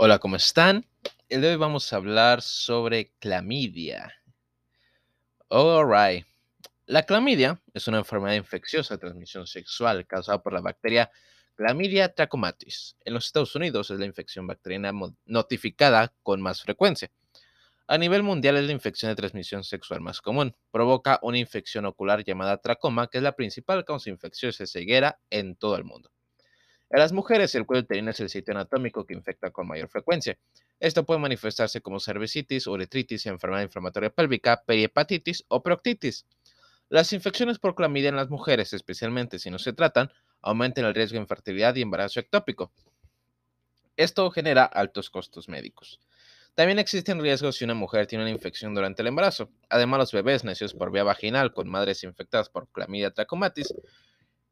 Hola, ¿cómo están? El de hoy vamos a hablar sobre clamidia. Alright. La clamidia es una enfermedad infecciosa de transmisión sexual causada por la bacteria Clamidia trachomatis. En los Estados Unidos es la infección bacteriana notificada con más frecuencia. A nivel mundial es la infección de transmisión sexual más común. Provoca una infección ocular llamada tracoma, que es la principal causa infecciosa de ceguera en todo el mundo. En las mujeres, el cuello uterino es el sitio anatómico que infecta con mayor frecuencia. Esto puede manifestarse como cervicitis, uretritis, enfermedad inflamatoria pélvica, perihepatitis o proctitis. Las infecciones por clamidia en las mujeres, especialmente si no se tratan, aumentan el riesgo de infertilidad y embarazo ectópico. Esto genera altos costos médicos. También existen riesgos si una mujer tiene una infección durante el embarazo. Además, los bebés nacidos por vía vaginal con madres infectadas por clamidia trachomatis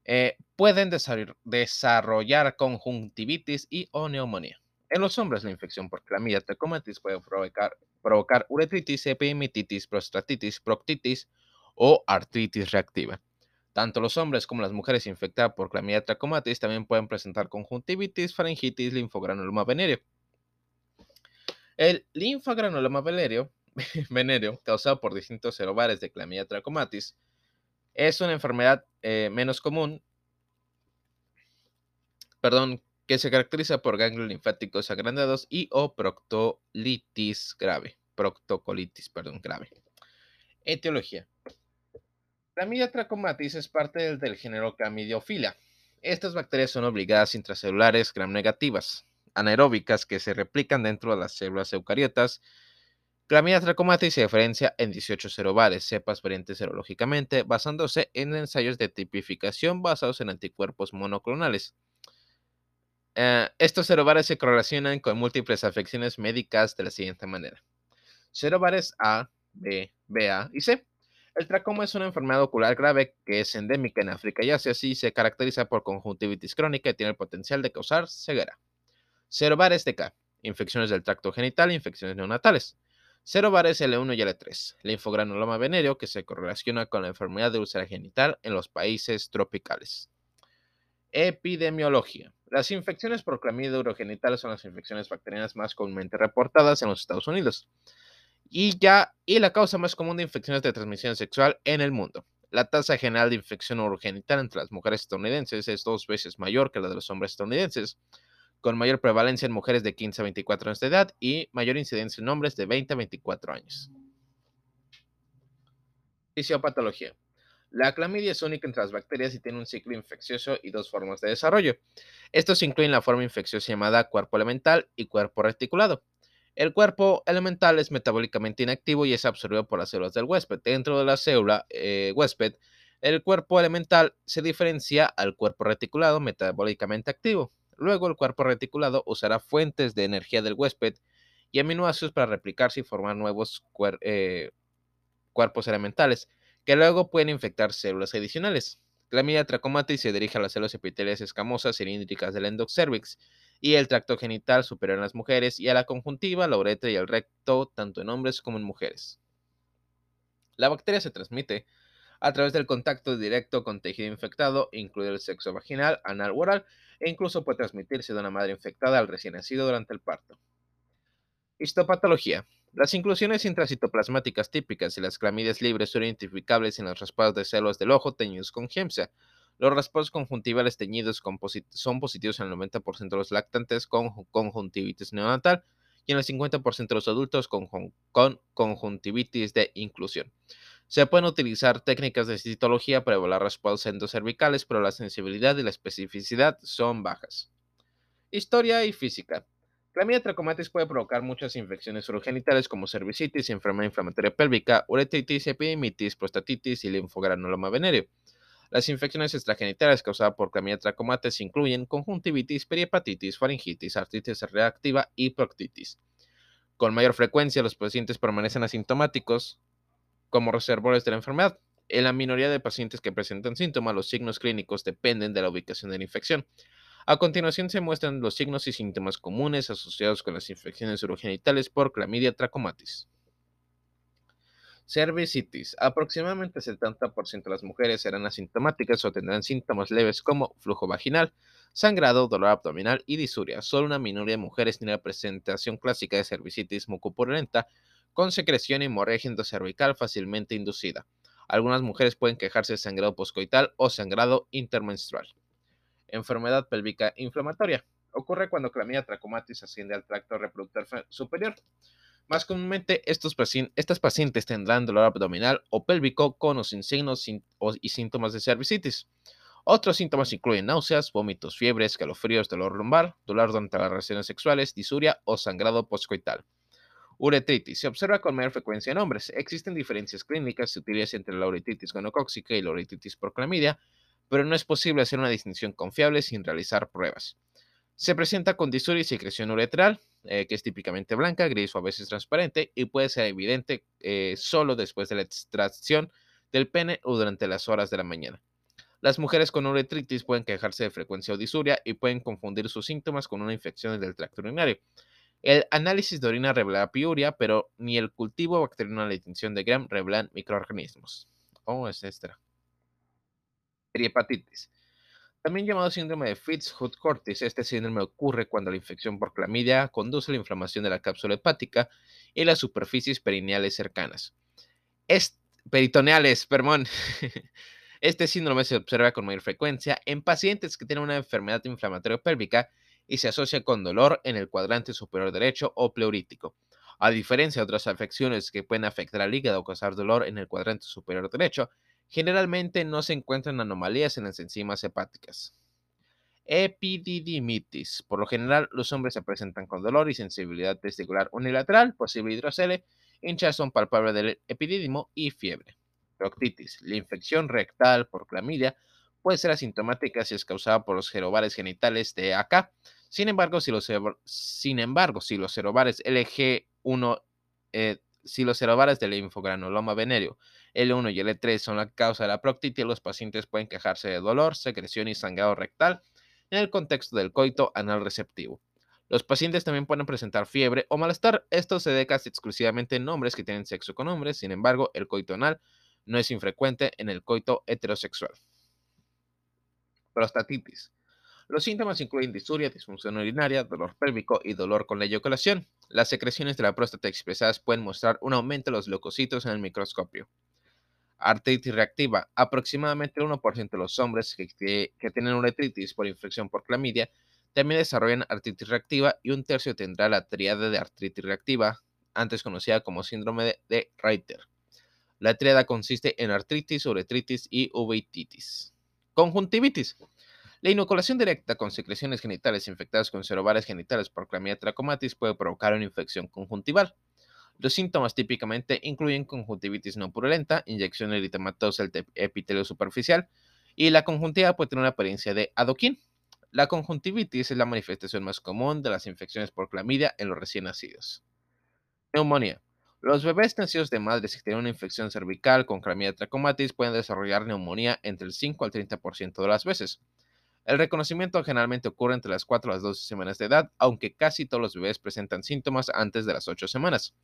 eh, pueden desarrollar conjuntivitis y o neumonía. En los hombres, la infección por clamidia trachomatis puede provocar, uretritis, epimititis, prostatitis, proctitis o artritis reactiva. Tanto los hombres como las mujeres infectadas por clamidia trachomatis también pueden presentar conjuntivitis, faringitis, linfogranuloma venéreo. El linfogranuloma venéreo, venéreo causado por distintos serovares de clamidia trachomatis es una enfermedad eh, menos común, perdón, que se caracteriza por ganglios linfáticos agrandados y o proctolitis grave, proctocolitis, perdón, grave. Etiología. Clamidia trachomatis es parte del, género Chlamydophila. Estas bacterias son obligadas intracelulares gram negativas, anaeróbicas que se replican dentro de las células eucariotas Clamidia trachomatis se diferencia en 18 serovares, cepas variantes serológicamente, basándose en ensayos de tipificación basados en anticuerpos monoclonales. Eh, estos serovares se correlacionan con múltiples afecciones médicas de la siguiente manera. Serovares A, B, BA y C. El tracoma es una enfermedad ocular grave que es endémica en África y Asia y se caracteriza por conjuntivitis crónica y tiene el potencial de causar ceguera. Serovares de K. Infecciones del tracto genital, infecciones neonatales. Serovares L1 y L3, linfogranuloma venéreo que se correlaciona con la enfermedad de úlcera genital en los países tropicales. Epidemiología. Las infecciones por clamidia urogenital son las infecciones bacterianas más comúnmente reportadas en los Estados Unidos y ya y la causa más común de infecciones de transmisión sexual en el mundo. La tasa general de infección urogenital entre las mujeres estadounidenses es dos veces mayor que la de los hombres estadounidenses, con mayor prevalencia en mujeres de 15 a 24 años de edad y mayor incidencia en hombres de 20 a 24 años. Fisiopatología. La clamidia es única entre las bacterias y tiene un ciclo infeccioso y dos formas de desarrollo. Estos incluyen la forma infecciosa llamada cuerpo elemental y cuerpo reticulado. El cuerpo elemental es metabólicamente inactivo y es absorbido por las células del huésped. Dentro de la célula eh, huésped, el cuerpo elemental se diferencia al cuerpo reticulado metabólicamente activo. Luego el cuerpo reticulado usará fuentes de energía del huésped y aminoácidos para replicarse y formar nuevos eh, cuerpos elementales, que luego pueden infectar células adicionales. Clamidia trachomatis se dirige a las células epiteliales escamosas cilíndricas del endocervix y el tracto genital superior en las mujeres y a la conjuntiva, la uretra y el recto, tanto en hombres como en mujeres. La bacteria se transmite a través del contacto directo con tejido infectado, incluido el sexo vaginal, anal o oral, e incluso puede transmitirse de una madre infectada al recién nacido durante el parto. Histopatología. Las inclusiones intracitoplasmáticas típicas y las clamidias libres son identificables en los raspados de células del ojo teñidos con gemsa. Los raspados conjuntivales teñidos son positivos en el 90% de los lactantes con conjuntivitis neonatal y en el 50% de los adultos con conjuntivitis de inclusión. Se pueden utilizar técnicas de citología para evaluar raspados endocervicales, pero la sensibilidad y la especificidad son bajas. Historia y física. Clamidia trachomatis puede provocar muchas infecciones urogenitales como cervicitis, enfermedad inflamatoria pélvica, uretritis, epidemitis, prostatitis y linfogranuloma venéreo. Las infecciones extragenitales causadas por Clamidia trachomatis incluyen conjuntivitis, perihepatitis, faringitis, artritis reactiva y proctitis. Con mayor frecuencia, los pacientes permanecen asintomáticos, como reservorios de la enfermedad. En la minoría de pacientes que presentan síntomas, los signos clínicos dependen de la ubicación de la infección. A continuación se muestran los signos y síntomas comunes asociados con las infecciones urogenitales por clamidia trachomatis. Cervicitis. Aproximadamente el 70% de las mujeres serán asintomáticas o tendrán síntomas leves como flujo vaginal, sangrado, dolor abdominal y disuria. Solo una minoría de mujeres tiene la presentación clásica de cervicitis mucopurulenta con secreción y hemorragia endocervical fácilmente inducida. Algunas mujeres pueden quejarse de sangrado poscoital o sangrado intermenstrual. Enfermedad pélvica inflamatoria. Ocurre cuando clamidia trachomatis asciende al tracto reproductor superior. Más comúnmente, estos estas pacientes tendrán dolor abdominal o pélvico con o sin signos y síntomas de cervicitis. Otros síntomas incluyen náuseas, vómitos, fiebres, escalofríos, dolor lumbar, dolor durante las relaciones sexuales, disuria o sangrado postcoital. Uretritis. Se observa con mayor frecuencia en hombres. Existen diferencias clínicas sutiles entre la uretritis gonocóxica y la uretritis por clamidia, pero no es posible hacer una distinción confiable sin realizar pruebas. Se presenta con disuria y secreción uretral, eh, que es típicamente blanca, gris o a veces transparente, y puede ser evidente eh, solo después de la extracción del pene o durante las horas de la mañana. Las mujeres con uretritis pueden quejarse de frecuencia o disuria y pueden confundir sus síntomas con una infección del tracto urinario. El análisis de orina revela piuria, pero ni el cultivo bacteriano de la distinción de Gram revelan microorganismos. ¿Cómo es esta? Hepatitis. También llamado síndrome de Fitz-Hugh-Curtis, este síndrome ocurre cuando la infección por clamidia conduce a la inflamación de la cápsula hepática y las superficies perineales cercanas. peritoneales, perdón. Este síndrome se observa con mayor frecuencia en pacientes que tienen una enfermedad inflamatoria pélvica y se asocia con dolor en el cuadrante superior derecho o pleurítico. A diferencia de otras afecciones que pueden afectar al hígado o causar dolor en el cuadrante superior derecho, generalmente no se encuentran anomalías en las enzimas hepáticas. Epididimitis. Por lo general, los hombres se presentan con dolor y sensibilidad testicular unilateral, posible hidrocele, hinchazón palpable del epidídimo y fiebre. Proctitis. La infección rectal por clamidia puede ser asintomática si es causada por los gerobares genitales de AK. Sin embargo, si los, sin si los serovares LG1, eh, si los del linfogranuloma venéreo L1 y L3 son la causa de la proctitis, los pacientes pueden quejarse de dolor, secreción y sangrado rectal en el contexto del coito anal receptivo. Los pacientes también pueden presentar fiebre o malestar. Esto se debe casi exclusivamente en hombres que tienen sexo con hombres. Sin embargo, el coito anal no es infrecuente en el coito heterosexual. Prostatitis. Los síntomas incluyen disuria, disfunción urinaria, dolor pélvico y dolor con la eyaculación. Las secreciones de la próstata expresadas pueden mostrar un aumento de los leucocitos en el microscopio. Artritis reactiva. Aproximadamente el 1% de los hombres que, tienen uretritis por infección por clamidia también desarrollan artritis reactiva y un tercio tendrá la triada de artritis reactiva, antes conocida como síndrome de, de Reiter. La triada consiste en artritis, uretritis y uveitis. Conjuntivitis. La inoculación directa con secreciones genitales infectadas con serovares genitales por Clamidia trachomatis puede provocar una infección conjuntival. Los síntomas típicamente incluyen conjuntivitis no purulenta, inyección eritematosa del epitelio superficial y la conjuntiva puede tener una apariencia de adoquín. La conjuntivitis es la manifestación más común de las infecciones por clamidia en los recién nacidos. Neumonía. Los bebés nacidos de madres que tienen una infección cervical con clamidia trachomatis pueden desarrollar neumonía entre el 5 al 30% de las veces. El reconocimiento generalmente ocurre entre las 4 a las 12 semanas de edad, aunque casi todos los bebés presentan síntomas antes de las 8 semanas.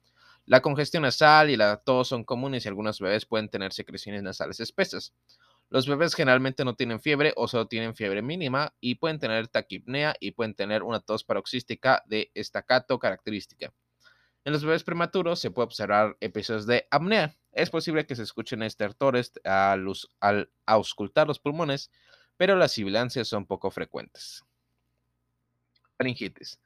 La congestión nasal y la tos son comunes y algunos bebés pueden tener secreciones nasales espesas. Los bebés generalmente no tienen fiebre o solo tienen fiebre mínima y pueden tener taquipnea y pueden tener una tos paroxística de estacato característica. En los bebés prematuros se puede observar episodios de apnea. Es posible que se escuchen estertores al, al auscultar los pulmones, pero las sibilancias son poco frecuentes. Faringitis.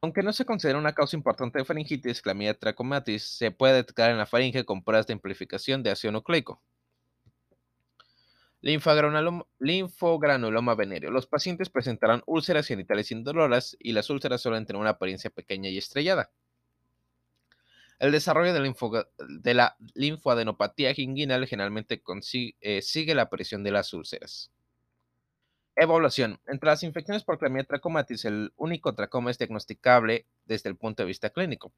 Aunque no se considera una causa importante de faringitis, clamidia trachomatis se puede detectar en la faringe con pruebas de amplificación de ácido nucleico. Linfogranuloma, venéreo. Los pacientes presentarán úlceras genitales indoloras y las úlceras suelen tener una apariencia pequeña y estrellada. El desarrollo de, la linfoadenopatía inguinal generalmente eh, sigue la aparición de las úlceras. Evaluación. Entre las infecciones por Clamidia trachomatis, el único tracoma es diagnosticable desde el punto de vista clínico.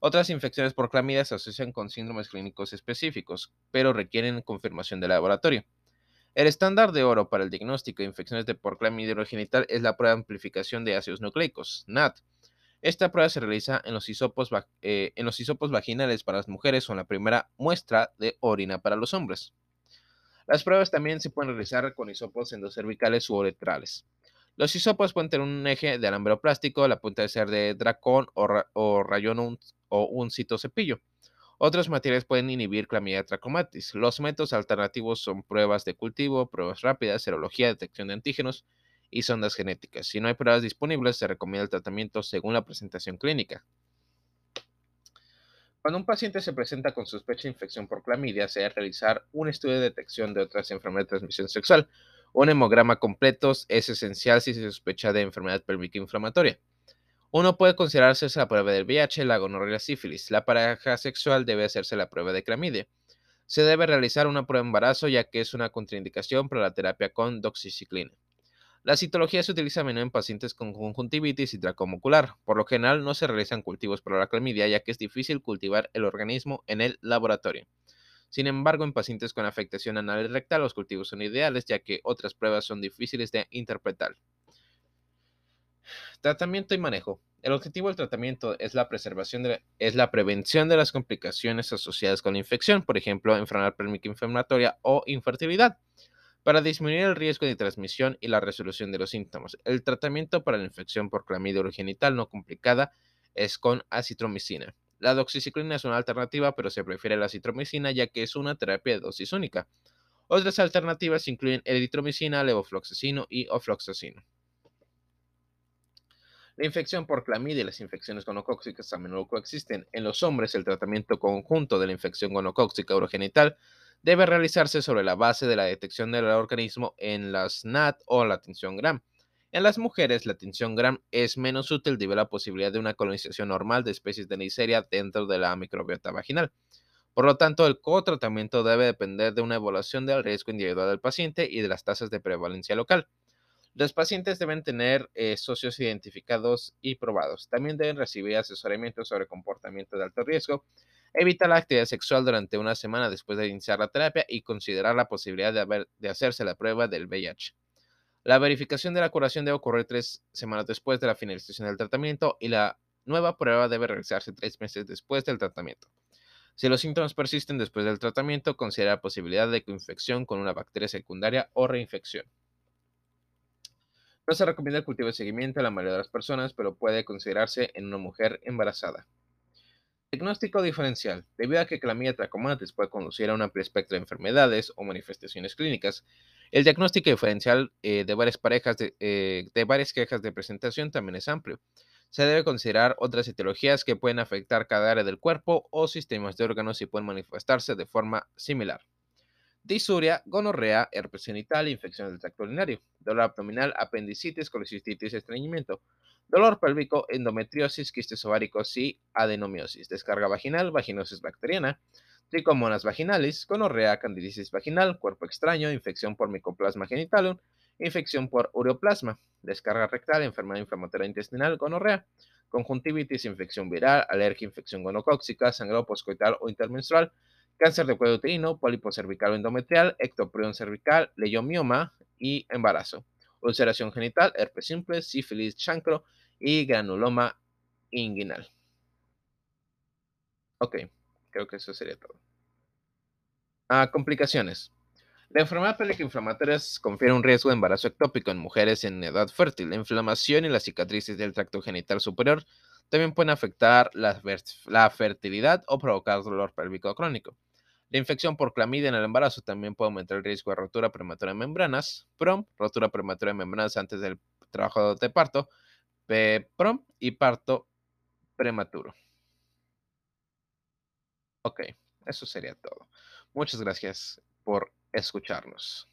Otras infecciones por clamidia se asocian con síndromes clínicos específicos, pero requieren confirmación del laboratorio. El estándar de oro para el diagnóstico de infecciones de por clamidia urogenital es la prueba de amplificación de ácidos nucleicos, NAT. Esta prueba se realiza en los, hisopos, eh, en los hisopos vaginales para las mujeres o en la primera muestra de orina para los hombres. Las pruebas también se pueden realizar con hisopos endocervicales u uretrales. Los hisopos pueden tener un eje de alambre plástico, la punta de ser de dracón o, rayón o un citocepillo. Otros materiales pueden inhibir clamidia trachomatis. Los métodos alternativos son pruebas de cultivo, pruebas rápidas, serología, detección de antígenos y sondas genéticas. Si no hay pruebas disponibles, se recomienda el tratamiento según la presentación clínica. Cuando un paciente se presenta con sospecha de infección por clamidia, se debe realizar un estudio de detección de otras enfermedades de transmisión sexual. Un hemograma completo es esencial si se sospecha de enfermedad pélvica inflamatoria. Uno puede considerarse la prueba del VIH, la gonorrea sífilis. La pareja sexual debe hacerse la prueba de clamidia. Se debe realizar una prueba de embarazo ya que es una contraindicación para la terapia con doxiciclina. La citología se utiliza a menudo en pacientes con conjuntivitis y tracoma ocular. Por lo general no se realizan cultivos para la clamidia ya que es difícil cultivar el organismo en el laboratorio. Sin embargo, en pacientes con afectación anal y rectal los cultivos son ideales ya que otras pruebas son difíciles de interpretar. Tratamiento y manejo. El objetivo del tratamiento es la preservación es la prevención de las complicaciones asociadas con la infección, por ejemplo, enfermedad pélvica inflamatoria o infertilidad para disminuir el riesgo de transmisión y la resolución de los síntomas. El tratamiento para la infección por clamidia urogenital no complicada es con acitromicina. La doxiciclina es una alternativa, pero se prefiere la acitromicina ya que es una terapia de dosis única. Otras alternativas incluyen eritromicina, levofloxacino y ofloxacino. La infección por clamidia y las infecciones gonocóxicas a menudo coexisten. En los hombres, el tratamiento conjunto de la infección gonocóxica urogenital debe realizarse sobre la base de la detección del organismo en la SNAT o la tensión Gram. En las mujeres, la tensión Gram es menos útil debido a la posibilidad de una colonización normal de especies de Neisseria dentro de la microbiota vaginal. Por lo tanto, el co-tratamiento debe depender de una evaluación del riesgo individual del paciente y de las tasas de prevalencia local. Los pacientes deben tener eh, socios identificados y probados. También deben recibir asesoramiento sobre comportamiento de alto riesgo Evita la actividad sexual durante una semana después de iniciar la terapia y considerar la posibilidad de, hacerse la prueba del VIH. La verificación de la curación debe ocurrir tres semanas después de la finalización del tratamiento y la nueva prueba debe realizarse tres meses después del tratamiento. Si los síntomas persisten después del tratamiento, considera la posibilidad de coinfección con una bacteria secundaria o reinfección. No se recomienda el cultivo de seguimiento a la mayoría de las personas, pero puede considerarse en una mujer embarazada. Diagnóstico diferencial. Debido a que clamidia trachomatis puede conducir a un amplio espectro de enfermedades o manifestaciones clínicas, el diagnóstico diferencial eh, de, varias parejas de, eh, de varias quejas de presentación también es amplio. Se debe considerar otras etiologías que pueden afectar cada área del cuerpo o sistemas de órganos y pueden manifestarse de forma similar. Disuria, gonorrea, herpes genital, infección del tracto urinario, dolor abdominal, apendicitis, colicistitis, estreñimiento, dolor pélvico, endometriosis, quistes ováricos y adenomiosis, descarga vaginal, vaginosis bacteriana, tricomonas vaginalis, gonorrea, candidiasis vaginal, cuerpo extraño, infección por micoplasma genitalum, infección por ureoplasma, descarga rectal, enfermedad inflamatoria intestinal, gonorrea, conjuntivitis, infección viral, alergia, infección gonocóxica, sangrado poscoital o intermenstrual, cáncer de cuello uterino, pólipo cervical o endometrial, ectoprión cervical, leiomioma y embarazo, ulceración genital, herpes simple, sífilis, chancro, y granuloma inguinal. Ok, creo que eso sería todo. Ah, complicaciones. La enfermedad pélvica inflamatoria confiere un riesgo de embarazo ectópico en mujeres en edad fértil. La inflamación y las cicatrices del tracto genital superior también pueden afectar la, fertilidad o provocar dolor pélvico crónico. La infección por clamidia en el embarazo también puede aumentar el riesgo de rotura prematura de membranas, PROM, rotura prematura de membranas antes del trabajo de parto, prom y parto prematuro. Ok, eso sería todo. Muchas gracias por escucharnos.